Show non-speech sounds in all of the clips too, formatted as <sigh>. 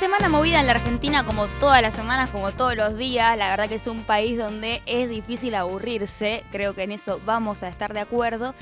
semana movida en la Argentina, como todas las semanas, como todos los días. La verdad que es un país donde es difícil aburrirse. Creo que en eso vamos a estar de acuerdo.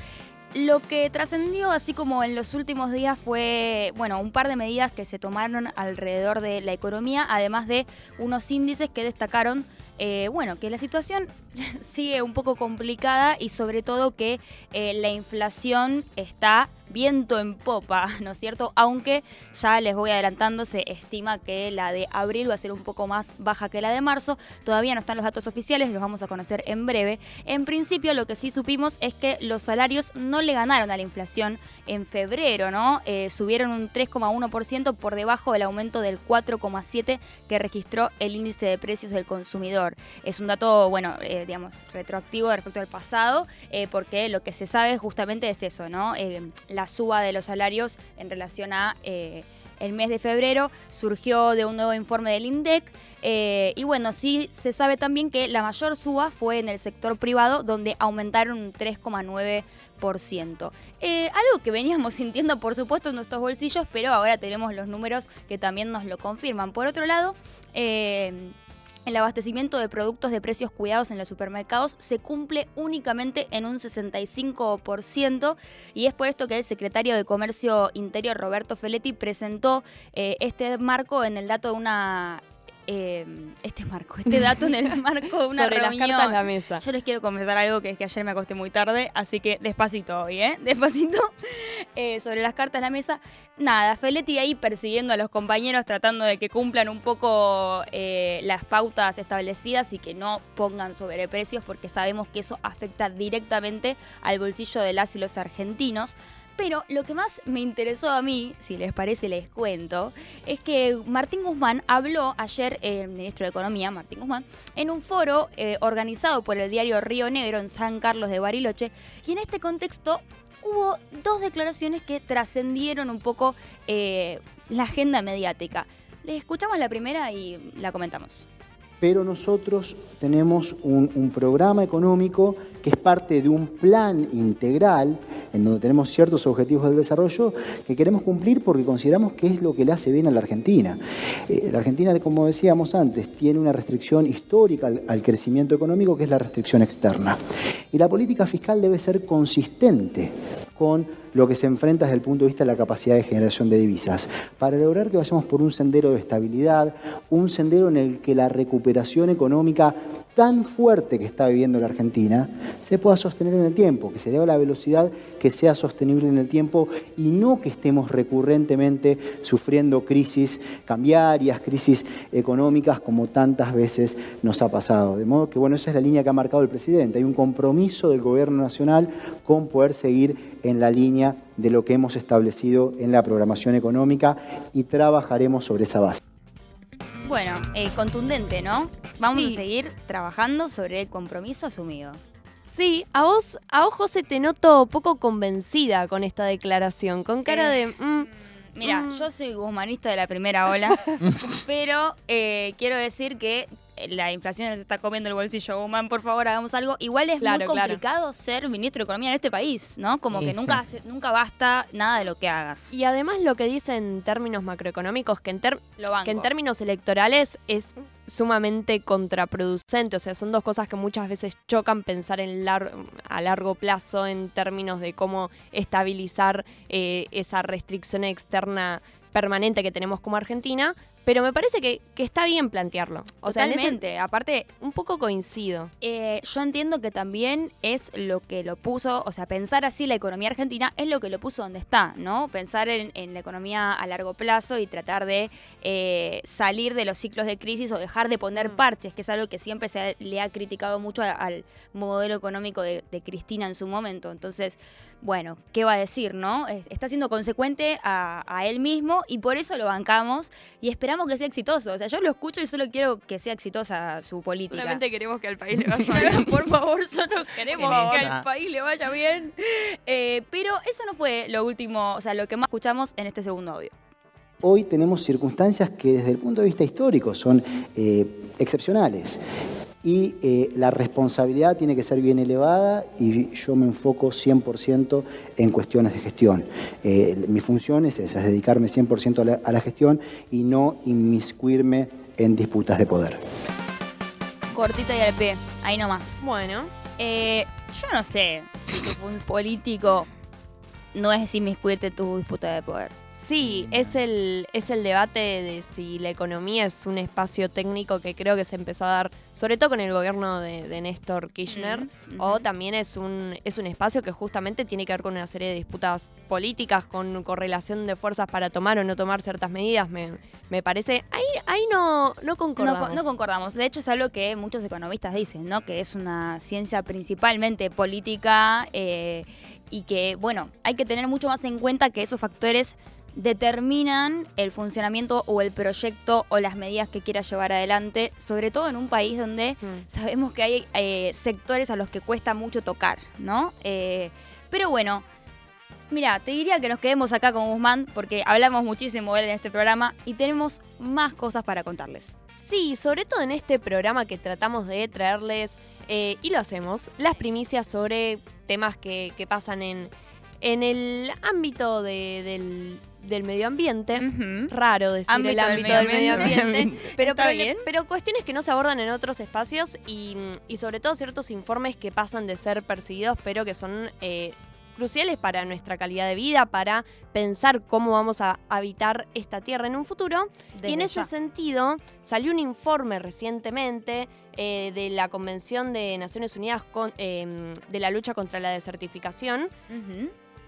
Lo que trascendió, así como en los últimos días, fue, bueno, un par de medidas que se tomaron alrededor de la economía, además de unos índices que destacaron, eh, bueno, que la situación <laughs> sigue un poco complicada y sobre todo que eh, la inflación está viento en popa, <laughs> ¿no es cierto? Aunque ya les voy adelantando, se estima que la de abril va a ser un poco más baja que la de marzo. Todavía no están los datos oficiales, los vamos a conocer en breve. En principio, lo que sí supimos es que los salarios no le ganaron a la inflación en febrero, ¿no? Eh, subieron un 3,1% por debajo del aumento del 4,7% que registró el índice de precios del consumidor. Es un dato, bueno, eh, digamos, retroactivo respecto al pasado, eh, porque lo que se sabe justamente es eso, ¿no? la suba de los salarios en relación a eh, el mes de febrero surgió de un nuevo informe del INDEC eh, y bueno, sí se sabe también que la mayor suba fue en el sector privado donde aumentaron un 3,9%. Eh, algo que veníamos <laughs> sintiendo por supuesto en nuestros bolsillos, pero ahora tenemos los números que también nos lo confirman. Por otro lado, el abastecimiento de productos de precios cuidados en los supermercados se cumple únicamente en un 65% y es por esto que el secretario de Comercio Interior Roberto Feletti presentó eh, este marco en el dato de una Em, este marco, este dato en el <laughs> marco de una Sobre reunión. las cartas la mesa. Yo les quiero comentar algo que es que ayer me acosté muy tarde, así que despacito hoy, ¿eh? <laughs> Despacito. Eh, sobre las cartas la mesa. Nada, Feletti ahí persiguiendo a los compañeros, tratando de que cumplan un poco eh, las pautas establecidas y que no pongan sobreprecios, porque sabemos que eso afecta directamente al bolsillo de las y los argentinos. Pero lo que más me interesó a mí, si les parece les cuento, es que Martín Guzmán habló ayer, el ministro de Economía, Martín Guzmán, en un foro eh, organizado por el diario Río Negro en San Carlos de Bariloche. Y en este contexto hubo dos declaraciones que trascendieron un poco eh, la agenda mediática. Le escuchamos la primera y la comentamos pero nosotros tenemos un, programa económico que es parte de un plan integral en donde tenemos ciertos objetivos del desarrollo que queremos cumplir porque consideramos que es lo que le hace bien a la Argentina. Eh, la Argentina, como decíamos antes, tiene una restricción histórica al, al crecimiento económico que es la restricción externa. Y la política fiscal debe ser consistente con lo que se enfrenta desde el punto de vista de la capacidad de generación de divisas, para lograr que vayamos por un sendero de estabilidad, un sendero en el que la recuperación económica tan fuerte que está viviendo la Argentina se pueda sostener en el tiempo, que se dé a la velocidad que sea sostenible en el tiempo y no que estemos recurrentemente sufriendo crisis cambiarias, crisis económicas como tantas veces nos ha pasado. De modo que, bueno, esa es la línea que ha marcado el presidente. Hay un compromiso del gobierno nacional con poder seguir en la línea de lo que hemos establecido en la programación económica y trabajaremos sobre esa base. Bueno, eh, contundente, ¿no? Vamos a seguir trabajando sobre el compromiso asumido. Sí, a vos, a vos, José, te noto poco convencida con esta declaración, con cara eh, de... Mm, mira, mm". yo soy guzmanista de la primera ola, <laughs> pero eh, quiero decir que la inflación nos está comiendo el bolsillo, Guzmán, por favor, hagamos algo. Igual es muy complicado ser ministro de Economía en este país, ¿no? Como que nunca, nunca basta nada de lo que hagas. Y además lo que dice en términos macroeconómicos, que en, que en términos electorales es sumamente contraproducente, o sea, son dos cosas que muchas veces chocan pensar en a largo plazo en términos de cómo estabilizar eh, esa restricción externa permanente que tenemos como Argentina, pero me parece que, está bien plantearlo. O Totalmente. Aparte, un poco coincido. Eh, yo entiendo que también es lo que lo puso, o sea, pensar así la economía argentina es lo que lo puso donde está, ¿no? Pensar en, la economía a largo plazo y tratar de eh, salir de los ciclos de crisis o dejar de poner mm. parches, que es algo que siempre se le ha criticado mucho al modelo económico de, Cristina en su momento. Entonces, bueno, ¿qué va a decir, no? Está siendo consecuente a, a él mismo y por eso lo bancamos y esperamos que sea exitoso. O sea, yo lo escucho y solo quiero que sea exitosa su política. Solamente queremos que al país le <laughs> vaya bien. Por favor, solo <laughs> queremos que al país le vaya bien. Eh, pero eso no fue lo último, o sea, lo que más escuchamos en este segundo audio. Hoy tenemos circunstancias que desde el punto de vista histórico son eh, excepcionales. Y eh, la responsabilidad tiene que ser bien elevada y yo me enfoco 100% en cuestiones de gestión. Eh, mi función es esa, es dedicarme 100% a la, gestión y no inmiscuirme en disputas de poder. Cortita y al pie, ahí nomás. Bueno. Eh, yo no sé si tu función político no es inmiscuirte en tu disputa de poder. Sí, es el, es el debate de si la economía es un espacio técnico que creo que se empezó a dar, sobre todo con el gobierno de, Néstor Kirchner, o también es un, es un espacio que justamente tiene que ver con una serie de disputas políticas, con correlación de fuerzas para tomar o no tomar ciertas medidas. Me, me parece. Ahí, ahí no, no concordamos. No, concordamos. De hecho, es algo que muchos economistas dicen, ¿no? Que es una ciencia principalmente política eh, y que, bueno, hay que tener mucho más en cuenta que esos factores determinan el funcionamiento o el proyecto o las medidas que quiera llevar adelante, sobre todo en un país donde mm. sabemos que hay eh, sectores a los que cuesta mucho tocar, ¿no? Eh, pero bueno, mira, te diría que nos quedemos acá con Guzmán porque hablamos muchísimo de él en este programa y tenemos más cosas para contarles. Sí, sobre todo en este programa que tratamos de traerles, eh, y lo hacemos, las primicias sobre temas que, pasan en, en el ámbito del, del medio ambiente. Raro decir el ámbito del medio, ambiente. <laughs> pero, pero, cuestiones que no se abordan en otros espacios y, sobre todo ciertos informes que pasan de ser percibidos, pero que son eh, cruciales para nuestra calidad de vida, para pensar cómo vamos a habitar esta tierra en un futuro. y en ese sentido, salió un informe recientemente eh, de la Convención de Naciones Unidas em, de la lucha contra la desertificación,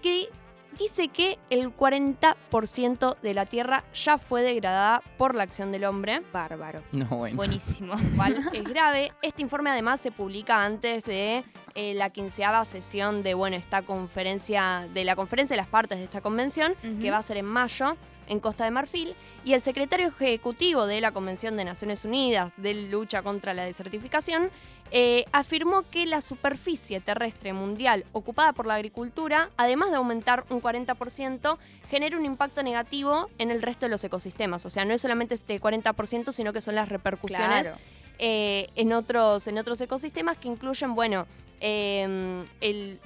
que dice que el 40% de la Tierra ya fue degradada por la acción del hombre. Bárbaro. No, bueno. Buenísimo. Igual es grave. Este informe además se publica antes de eh, la quinceava sesión de, bueno, esta conferencia, de la conferencia de las partes de esta convención, que va a ser en mayo en Costa de Marfil, y el secretario ejecutivo de la Convención de Naciones Unidas de lucha contra la desertificación eh, afirmó que la superficie terrestre mundial ocupada por la agricultura, además de aumentar un 40%, genera un impacto negativo en el resto de los ecosistemas. O sea, no es solamente este 40%, sino que son las repercusiones eh, en, otros, en otros ecosistemas que incluyen, bueno, eh, el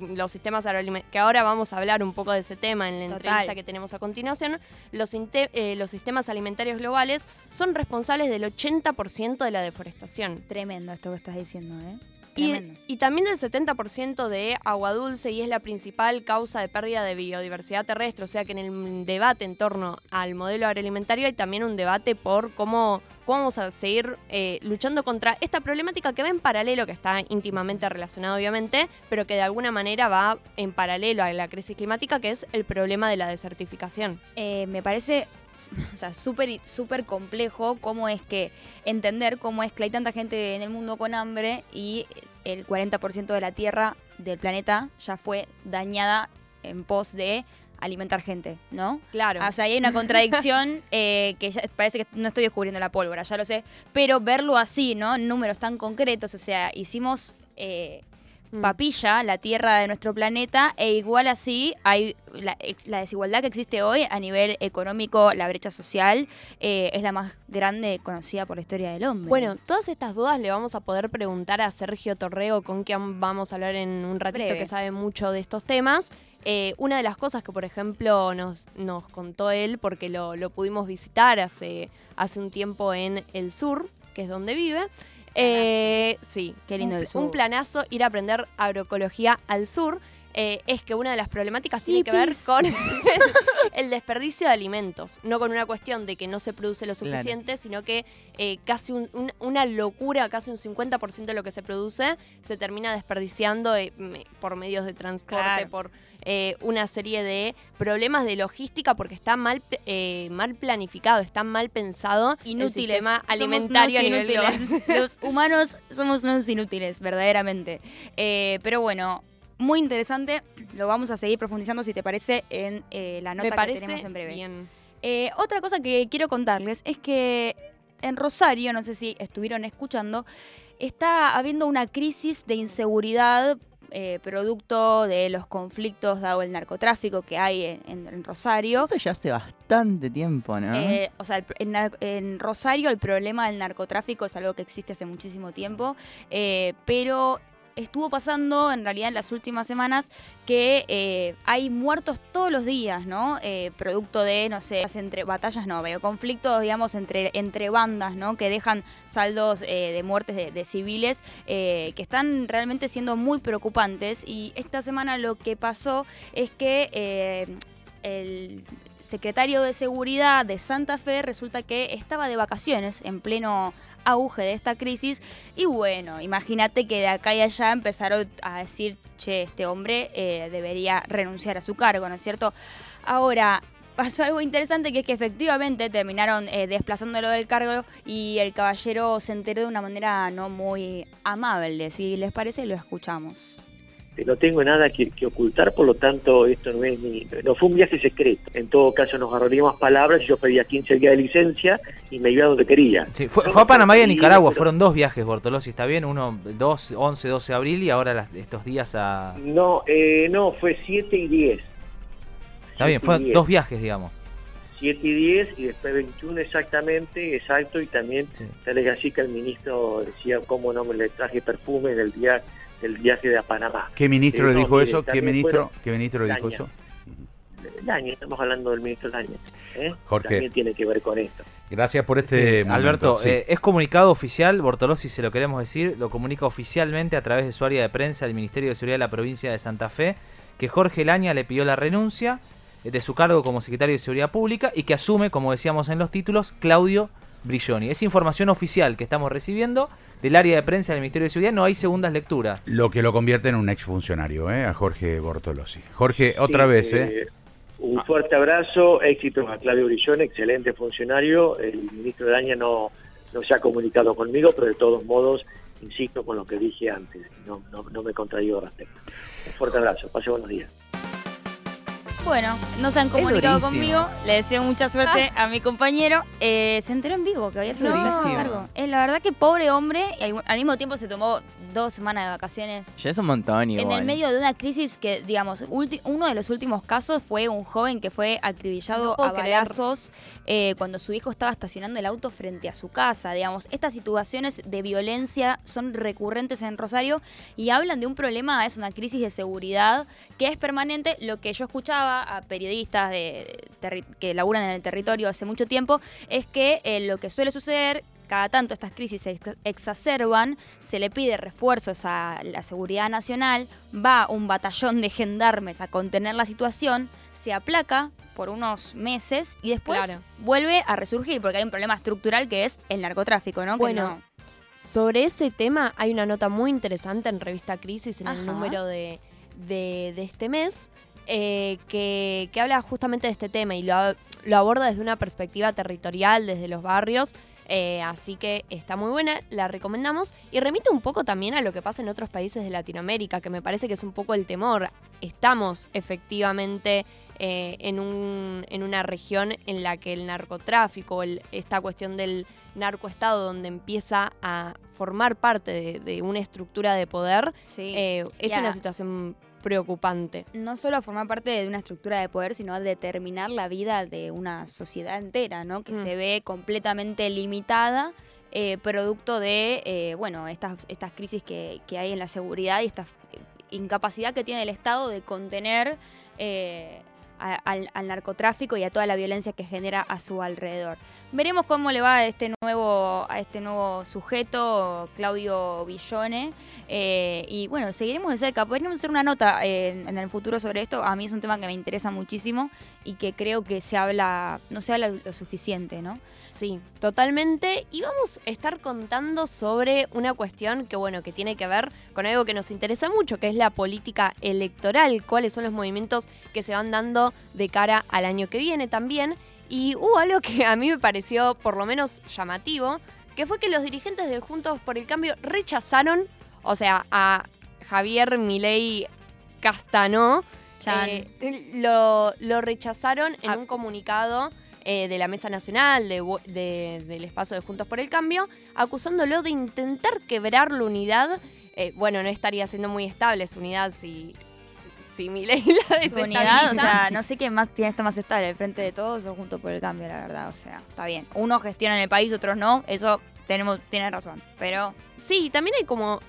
los sistemas agroalimentarios, que ahora vamos a hablar un poco de ese tema en la entrevista que tenemos a continuación, los, eh, los sistemas alimentarios globales son responsables del 80% de la deforestación. Tremendo esto que estás diciendo, ¿eh? Y, y, también del 70% de agua dulce y es la principal causa de pérdida de biodiversidad terrestre. O sea que en el debate en torno al modelo agroalimentario hay también un debate por cómo cómo vamos a seguir eh, luchando contra esta problemática que va en paralelo, que está íntimamente relacionada obviamente, pero que de alguna manera va en paralelo a la crisis climática, que es el problema de la desertificación. Eh, me parece o sea, súper súper complejo cómo es que entender cómo es que hay tanta gente en el mundo con hambre y el 40% de la tierra del planeta ya fue dañada en pos de alimentar gente, ¿no? Claro. O sea, hay una contradicción <laughs> eh, que ya parece que no estoy descubriendo la pólvora, ya lo sé, pero verlo así, ¿no? Números tan concretos, o sea, hicimos eh, mm. papilla, la tierra de nuestro planeta, e igual así hay la, desigualdad que existe hoy a nivel económico, la brecha social, eh, es la más grande conocida por la historia del hombre. Bueno, todas estas dudas le vamos a poder preguntar a Sergio Torrego, con quien vamos a hablar en un ratito, que sabe mucho de estos temas. Eh, una de las cosas que, por ejemplo, nos, nos contó él, porque lo, pudimos visitar hace, hace un tiempo en el sur, que es donde vive. Eh, sí, qué lindo el sur. Un planazo ir a aprender agroecología al sur. Eh, es que una de las problemáticas tiene que ver con <laughs> el desperdicio de alimentos, no con una cuestión de que no se produce lo suficiente, sino que casi una locura, casi un 50% de lo que se produce se termina desperdiciando por medios de transporte, por eh, una serie de problemas de logística porque está mal, eh, mal planificado, está mal pensado inútiles. el sistema alimentario a nivel global. <laughs> Los humanos somos unos inútiles, verdaderamente. Eh, pero bueno, muy interesante. Lo vamos a seguir profundizando, si te parece, en la nota que tenemos en breve. Bien. otra cosa que quiero contarles es que en Rosario, no sé si estuvieron escuchando, está habiendo una crisis de inseguridad eh, producto de los conflictos dado el narcotráfico que hay en, Rosario. Eso ya hace bastante tiempo, ¿no? Eh, o sea, en, Rosario el problema del narcotráfico es algo que existe hace muchísimo tiempo, eh, pero estuvo pasando en realidad en las últimas semanas que eh, hay muertos todos los días, ¿no? Eh, producto de, no sé, entre batallas, no, veo conflictos, digamos, entre, entre bandas, ¿no? Que dejan saldos eh, de muertes de, civiles que están realmente siendo muy preocupantes. Y esta semana lo que pasó es que el secretario de Seguridad de Santa Fe resulta que estaba de vacaciones en pleno auge de esta crisis y bueno, imagínate que de acá y allá empezaron a decir, che, este hombre eh, debería renunciar a su cargo, ¿no es cierto? Ahora, pasó algo interesante que es que efectivamente terminaron eh, desplazándolo del cargo y el caballero se enteró de una manera no muy amable. Si les parece, lo escuchamos. Este, no tengo nada que, ocultar, por lo tanto esto no es ni, no fue un viaje secreto. En todo caso nos agarraríamos palabras y yo pedía 15 días de licencia y me iba donde quería. fue, a Panamá y a Nicaragua, fueron dos viajes Bortolosi, ¿está bien? Uno, dos, 11, 12 de abril y ahora estos días a... No, eh, no, fue 7 y 10. Está bien, fueron dos viajes, digamos. 7 y 10 y después 21 exactamente, exacto, y también sí. así que el ministro decía cómo no me le traje perfume del día el viaje de a Panamá. ¿Qué ministro le dijo eso? ¿Qué ministro, ¿Qué ministro le dijo eso? Daña, estamos hablando del ministro Daña. ¿eh? Jorge. También tiene que ver con esto. Gracias por este. Alberto, eh, es comunicado oficial, Bortolosi se lo queremos decir, lo comunica oficialmente a través de su área de prensa del Ministerio de Seguridad de la provincia de Santa Fe, que Jorge Laña le pidió la renuncia eh, de su cargo como secretario de Seguridad Pública y que asume, como decíamos en los títulos, Claudio Brilloni. Es información oficial que estamos recibiendo del área de prensa del Ministerio de Seguridad, no hay segundas lecturas. Lo que lo convierte en un exfuncionario, ¿eh? a Jorge Bortolosi. Jorge, otra vez. ¿eh? ¿eh? Un fuerte abrazo, éxito a Claudio Brilloni, excelente funcionario. El ministro de Daña no, no se ha comunicado conmigo, pero de todos modos, insisto con lo que dije antes, no, no, no me contraigo respecto. Un fuerte abrazo, pase buenos días. Bueno, no se han comunicado conmigo. Le deseo mucha suerte ah. a mi compañero. Eh, se enteró en vivo que había sido no. Eh, la verdad que pobre hombre, al mismo tiempo se tomó dos semanas de vacaciones. Ya es un montón En el medio de una crisis que, digamos, uno de los últimos casos fue un joven que fue acribillado a balazos eh, cuando su hijo estaba estacionando el auto frente a su casa. Digamos, estas situaciones de violencia son recurrentes en Rosario y hablan de un problema, es una crisis de seguridad que es permanente. Lo que yo escuchaba a periodistas de, que laburan en el territorio hace mucho tiempo es que eh, lo que suele suceder cada tanto estas crisis se exacerban, se le pide refuerzos a la seguridad nacional, va un batallón de gendarmes a contener la situación, se aplaca por unos meses y después vuelve a resurgir porque hay un problema estructural que es el narcotráfico, ¿no? Bueno, sobre ese tema hay una nota muy interesante en Revista Crisis en el número de, este mes. Eh, que, habla justamente de este tema y lo, lo aborda desde una perspectiva territorial, desde los barrios, eh, así que está muy buena, la recomendamos y remite un poco también a lo que pasa en otros países de Latinoamérica, que me parece que es un poco el temor. Estamos efectivamente eh, en, un, en, una región en la que el narcotráfico, esta cuestión del narcoestado, donde empieza a formar parte de, una estructura de poder, es una situación preocupante. No solo formar parte de una estructura de poder, sino determinar la vida de una sociedad entera, ¿no? Que mm. se ve completamente limitada. Eh, producto de eh, bueno estas, estas crisis que, hay en la seguridad y esta incapacidad que tiene el Estado de contener eh, al, narcotráfico y a toda la violencia que genera a su alrededor. Veremos cómo le va a este nuevo, a este nuevo sujeto, Claudio Villone. Eh, y bueno, seguiremos de cerca. Podríamos hacer una nota en, el futuro sobre esto. A mí es un tema que me interesa muchísimo y que creo que se habla, no se habla lo suficiente, ¿no? Sí, totalmente. Y vamos a estar contando sobre una cuestión que, bueno, que tiene que ver con algo que nos interesa mucho, que es la política electoral. ¿Cuáles son los movimientos que se van dando de cara al año que viene también. Y hubo algo que a mí me pareció por lo menos llamativo, que fue que los dirigentes de Juntos por el Cambio rechazaron, o sea, a Javier Milei Castanó, eh, lo, lo, rechazaron en ah. un comunicado eh, de la Mesa Nacional del espacio de Juntos por el Cambio, acusándolo de intentar quebrar la unidad eh, bueno, no estaría siendo muy estable su unidad si, si, mi ley <laughs> la unidad, o sea, no sé quién más tiene está más estable, el frente de todos o junto por el cambio, la verdad, o sea, está bien. Unos gestionan el país, otros no, eso tenemos, tiene razón, pero... Sí, también hay como,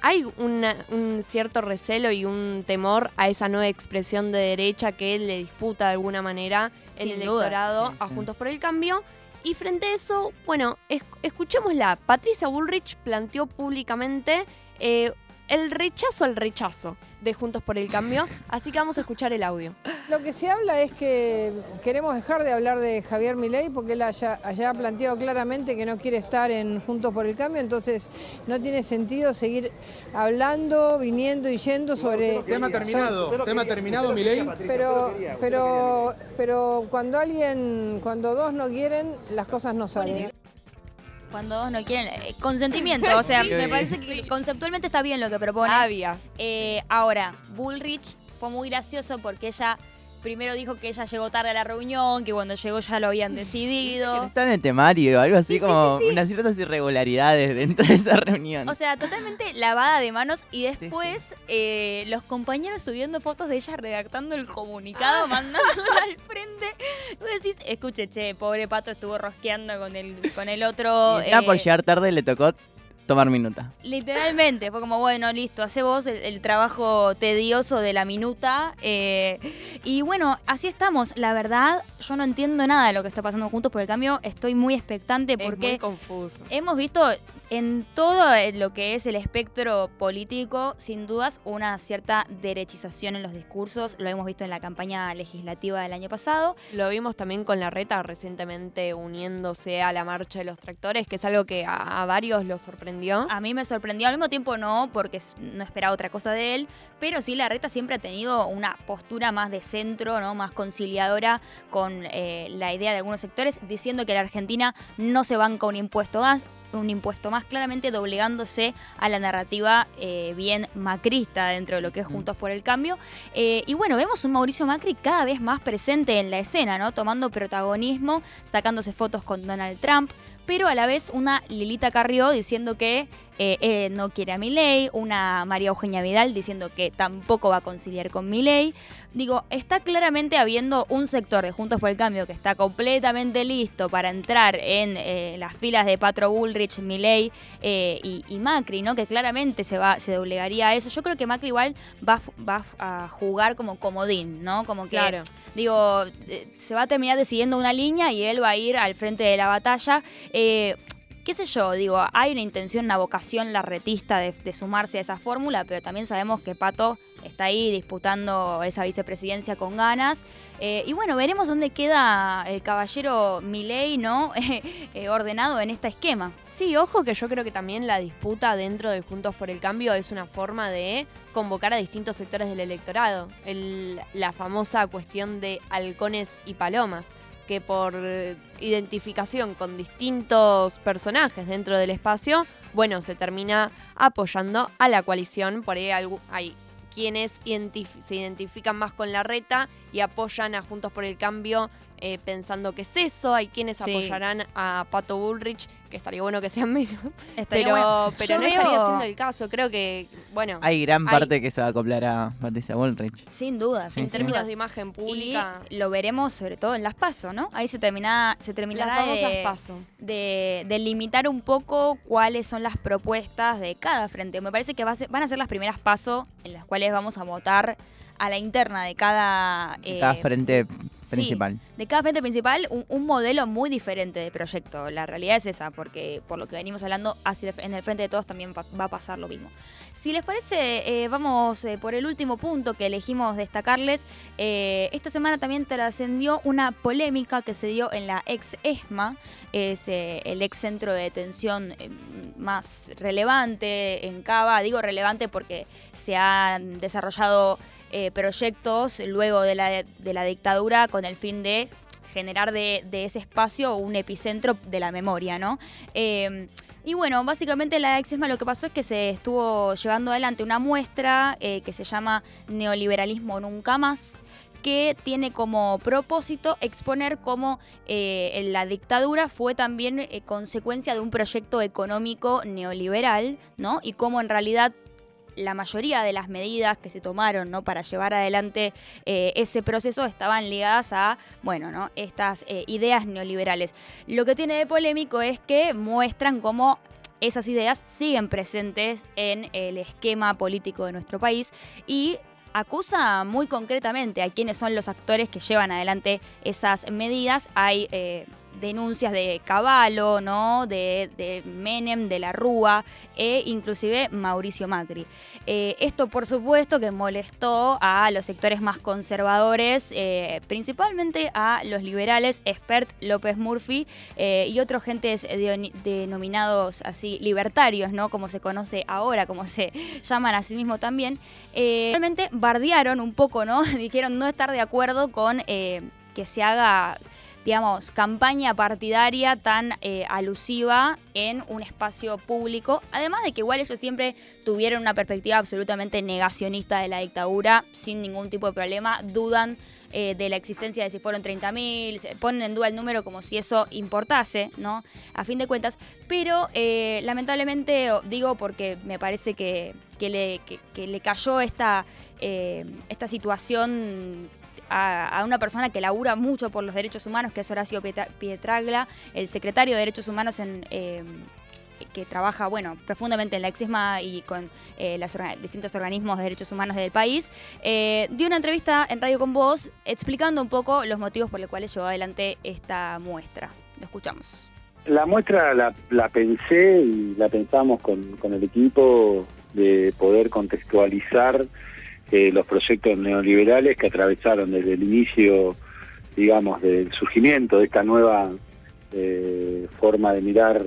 hay un cierto recelo y un temor a esa nueva expresión de derecha que le disputa de alguna manera el electorado a Juntos por el Cambio. Y frente a eso, bueno, escuchémosla. Patricia Bullrich planteó públicamente eh, el rechazo al rechazo de Juntos por el Cambio, así que vamos a escuchar el audio. Lo que se habla es que queremos dejar de hablar de Javier Milei porque él haya, ha planteado claramente que no quiere estar en Juntos por el Cambio, entonces no tiene sentido seguir hablando, viniendo y yendo sobre... Tema terminado, tema terminado Milei. Pero, pero, pero cuando alguien, cuando dos no quieren, las cosas no salen cuando dos no quieren. Eh, consentimiento, <laughs> o sea, me parece que conceptualmente está bien lo que propone. Sabia. Eh, ahora, Bullrich fue muy gracioso porque ella primero dijo que ella llegó tarde a la reunión, que cuando llegó ya lo habían decidido. Está en el temario, algo así como unas ciertas irregularidades dentro de esa reunión. O sea, totalmente lavada de manos y después eh, los compañeros subiendo fotos de ella redactando el comunicado, ah. mandándolo <laughs> al frente. Tú decís, escuche, che, pobre pato estuvo rosqueando con el, con el otro. Por eh, llegar tarde le tocó tomar minuta. Literalmente, fue como, bueno, listo, hace vos el, trabajo tedioso de la minuta. Eh, y bueno, así estamos. La verdad, yo no entiendo nada de lo que está pasando juntos por el cambio. Estoy muy expectante porque muy confuso. hemos visto en todo lo que es el espectro político, sin dudas, una cierta derechización en los discursos. Lo hemos visto en la campaña legislativa del año pasado. Lo vimos también con la reta recientemente uniéndose a la marcha de los tractores, que es algo que a, varios lo sorprendió. A mí me sorprendió, al mismo tiempo no, porque no esperaba otra cosa de él, pero sí la reta siempre ha tenido una postura más de centro, ¿no? más conciliadora con eh, la idea de algunos sectores, diciendo que la Argentina no se banca un impuesto gas un impuesto más claramente doblegándose a la narrativa eh, bien macrista dentro de lo que es Juntos por el Cambio. Eh, y bueno, vemos un Mauricio Macri cada vez más presente en la escena, ¿no? Tomando protagonismo, sacándose fotos con Donald Trump, pero a la vez una Lilita Carrió diciendo que eh, no quiere a Milei, una María Eugenia Vidal diciendo que tampoco va a conciliar con Milei. Digo, está claramente habiendo un sector de Juntos por el Cambio que está completamente listo para entrar en eh, las filas de Patro Bullrich, Milei eh, y, Macri, ¿no? Que claramente se va, se doblegaría a eso. Yo creo que Macri igual va, va a jugar como comodín, ¿no? Como que, claro. digo, se va a terminar decidiendo una línea y él va a ir al frente de la batalla qué sé yo, digo, hay una intención, una vocación larretista de, de sumarse a esa fórmula, pero también sabemos que Pato está ahí disputando esa vicepresidencia con ganas. Eh, y bueno, veremos dónde queda el caballero Milei, ¿no? <laughs> Eh, ordenado en este esquema. Sí, ojo que yo creo que también la disputa dentro de Juntos por el Cambio es una forma de convocar a distintos sectores del electorado. la famosa cuestión de halcones y palomas que por identificación con distintos personajes dentro del espacio, bueno, se termina apoyando a la coalición. Por ahí hay quienes se identifican más con la reta y apoyan a Juntos por el Cambio eh, pensando que es eso. Hay quienes apoyarán a Pato Bullrich, que estaría bueno que sean <laughs> menos. pero pero no estaría siendo el caso. Creo que, bueno. Hay gran parte que se va a acoplar a Patricia Bullrich. Sin duda. en términos de imagen pública. Y lo veremos sobre todo en las PASO, ¿no? Ahí se, termina, se terminará de, paso. De, limitar un poco cuáles son las propuestas de cada frente. Me parece que van a ser las primeras PASO en las cuales vamos a votar a la interna de cada... cada eh, frente principal. de cada frente principal, un, modelo muy diferente de proyecto. La realidad es esa, porque por lo que venimos hablando, hacia en el frente de todos también va a pasar lo mismo. Si les parece, eh, vamos eh, por el último punto que elegimos destacarles. Eh, esta semana también trascendió una polémica que se dio en la ex ESMA, es el ex centro de detención más relevante en Cava. Digo relevante porque se han desarrollado proyectos luego de la, de la dictadura con el fin de generar de, ese espacio un epicentro de la memoria, ¿no? Eh, y bueno, básicamente la Exesma lo que pasó es que se estuvo llevando adelante una muestra eh, que se llama Neoliberalismo Nunca Más que tiene como propósito exponer cómo eh, la dictadura fue también consecuencia de un proyecto económico neoliberal, ¿no? Y cómo en realidad la mayoría de las medidas que se tomaron ¿no? para llevar adelante eh, ese proceso estaban ligadas a, bueno, ¿no? estas eh, ideas neoliberales. Lo que tiene de polémico es que muestran cómo esas ideas siguen presentes en el esquema político de nuestro país y acusa muy concretamente a quienes son los actores que llevan adelante esas medidas. Hay eh, denuncias de Caballo, ¿no? De, de, Menem, de la Rúa e inclusive Mauricio Macri. Eh, esto, por supuesto, que molestó a los sectores más conservadores, eh, principalmente a los liberales, Expert, López Murphy eh, y otros gentes denominados así libertarios, ¿no? Como se conoce ahora, como se <laughs> llaman a sí mismos también. realmente bardearon un poco, ¿no? <laughs> Dijeron no estar de acuerdo con que se haga digamos, campaña partidaria tan eh, alusiva en un espacio público. Además de que igual ellos siempre tuvieron una perspectiva absolutamente negacionista de la dictadura, sin ningún tipo de problema, dudan eh, de la existencia de si fueron 30.000, ponen en duda el número como si eso importase, ¿no? A fin de cuentas. Pero eh, lamentablemente, digo porque me parece que, le, le, cayó esta, esta situación a, una persona que labura mucho por los derechos humanos, que es Horacio Pietragla, el secretario de Derechos Humanos en... Eh, que trabaja, bueno, profundamente en la exisma y con eh, los distintos organismos de derechos humanos del país, eh, dio una entrevista en Radio con Voz explicando un poco los motivos por los cuales llevó adelante esta muestra. Lo escuchamos. La muestra la, la pensé y la pensamos con el equipo de poder contextualizar eh, los proyectos neoliberales que atravesaron desde el inicio, digamos, del surgimiento de esta nueva eh, forma de mirar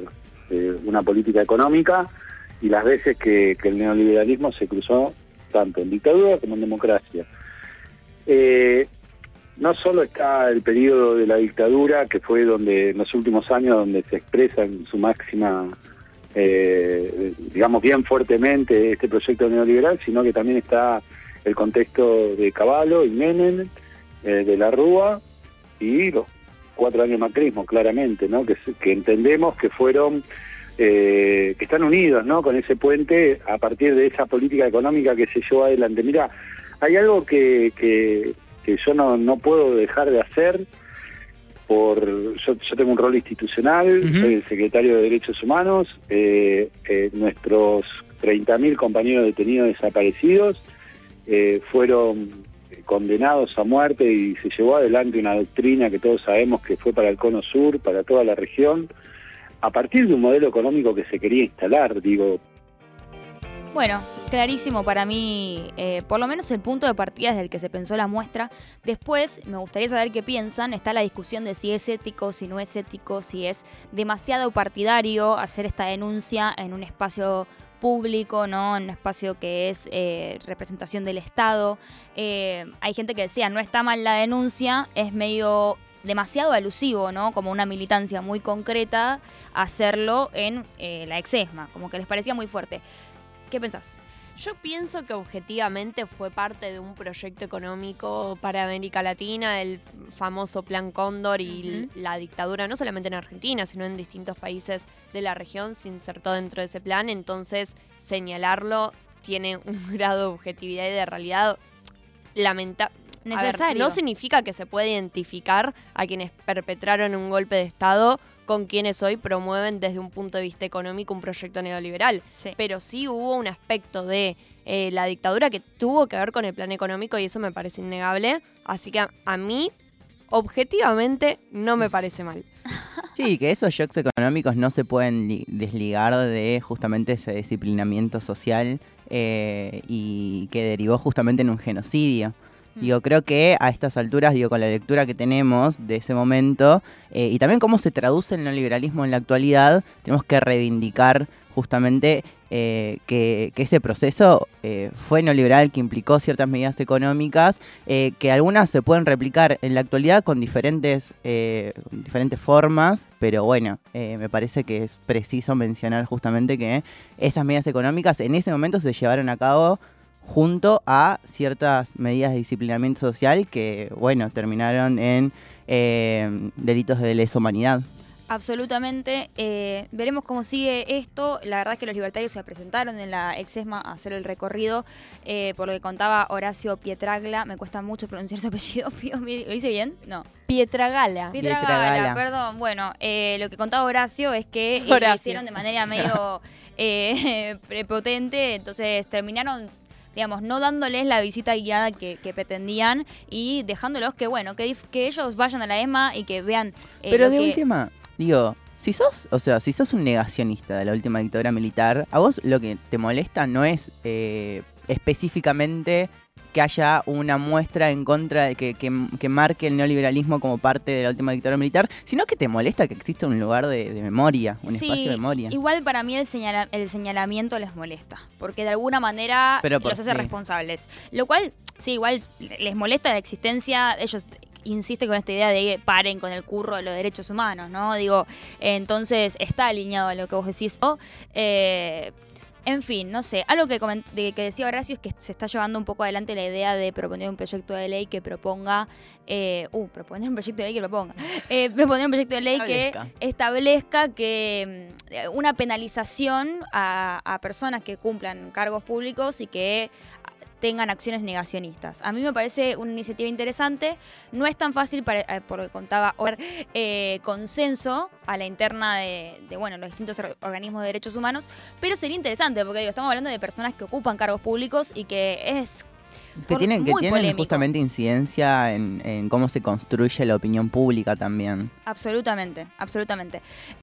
eh, una política económica y las veces que, el neoliberalismo se cruzó tanto en dictadura como en democracia. no solo está el periodo de la dictadura, que fue donde en los últimos años donde se expresa en su máxima digamos bien fuertemente este proyecto neoliberal, sino que también está el contexto de Caballo y Menem, eh, de la Rúa y los cuatro años macrismo, claramente, ¿no? Que, que entendemos que fueron, eh, que están unidos, ¿no? Con ese puente a partir de esa política económica que se llevó adelante. Mira, hay algo que, que, yo no, no puedo dejar de hacer. Por, yo, tengo un rol institucional, soy el secretario de Derechos Humanos, eh, eh nuestros 30.000 compañeros detenidos desaparecidos, eh, fueron condenados a muerte y se llevó adelante una doctrina que todos sabemos que fue para el cono sur, para toda la región, a partir de un modelo económico que se quería instalar, digo. Bueno, clarísimo para mí, eh, por lo menos el punto de partida desde el que se pensó la muestra. Después, me gustaría saber qué piensan. Está la discusión de si es ético, si no es ético, si es demasiado partidario hacer esta denuncia en un espacio público, ¿no? En un espacio que es eh, representación del Estado. Eh, hay gente que decía, no está mal la denuncia, es medio demasiado alusivo, ¿no? Como una militancia muy concreta, hacerlo en eh, la exesma, como que les parecía muy fuerte. ¿Qué pensás? Yo pienso que objetivamente fue parte de un proyecto económico para América Latina, el famoso Plan Cóndor y la dictadura, no solamente en Argentina, sino en distintos países de la región se insertó dentro de ese plan. Entonces, señalarlo tiene <laughs> un grado de objetividad y de realidad lamentable. Necesario. no significa que se pueda identificar a quienes perpetraron un golpe de Estado con quienes hoy promueven desde un punto de vista económico un proyecto neoliberal. Pero sí hubo un aspecto de eh, la dictadura que tuvo que ver con el plan económico y eso me parece innegable. Así que a, mí, objetivamente, no me parece mal. <laughs> Sí, que esos shocks económicos no se pueden desligar de justamente ese disciplinamiento social eh, y que derivó justamente en un genocidio. Digo, creo que a estas alturas, digo, con la lectura que tenemos de ese momento eh, y también cómo se traduce el neoliberalismo en la actualidad, tenemos que reivindicar justamente eh, que, ese proceso eh, fue neoliberal, que implicó ciertas medidas económicas, que algunas se pueden replicar en la actualidad con diferentes, diferentes formas, pero bueno, me parece que es preciso mencionar justamente que esas medidas económicas en ese momento se llevaron a cabo junto a ciertas medidas de disciplinamiento social que, bueno, terminaron en eh, delitos de lesa humanidad. Absolutamente. Eh, veremos cómo sigue esto. La verdad es que los libertarios se presentaron en la Exesma a hacer el recorrido. Eh, por lo que contaba Horacio Pietragla. Me cuesta mucho pronunciar su <laughs> apellido. ¿Lo hice bien? No. Pietragala. Pietragala, perdón. Bueno, eh, lo que contaba Horacio es que lo hicieron de manera medio <laughs> <laughs> prepotente. Entonces terminaron digamos, no dándoles la visita guiada que, pretendían y dejándolos que, bueno, que, que, ellos vayan a la ESMA y que vean. Pero de última, Digo, si sos, o sea, si sos un negacionista de la última dictadura militar, a vos lo que te molesta no es eh, específicamente que haya una muestra en contra de que, que, marque el neoliberalismo como parte de la última dictadura militar, sino que te molesta que exista un lugar de, memoria, un espacio de memoria. Igual para mí el, el señalamiento les molesta, porque de alguna manera los hace responsables. Lo cual, sí, igual les molesta la existencia, ellos insiste con esta idea de que paren con el curro de los derechos humanos, ¿no? Digo, entonces está alineado a lo que vos decís. Eh, en fin, no sé. Algo que, que decía Horacio es que se está llevando un poco adelante la idea de proponer un proyecto de ley que proponga. Eh, uh, proponer un proyecto de ley que proponga. <laughs> Eh, proponer un proyecto de ley que establezca que mm, una penalización a, personas que cumplan cargos públicos y que tengan acciones negacionistas. A mí me parece una iniciativa interesante. No es tan fácil, para, eh, porque contaba, eh, consenso a la interna de, bueno, los distintos organismos de derechos humanos, pero sería interesante, porque estamos hablando de personas que ocupan cargos públicos y que es que tienen, que tienen justamente incidencia en, en, cómo se construye la opinión pública también. Absolutamente, absolutamente.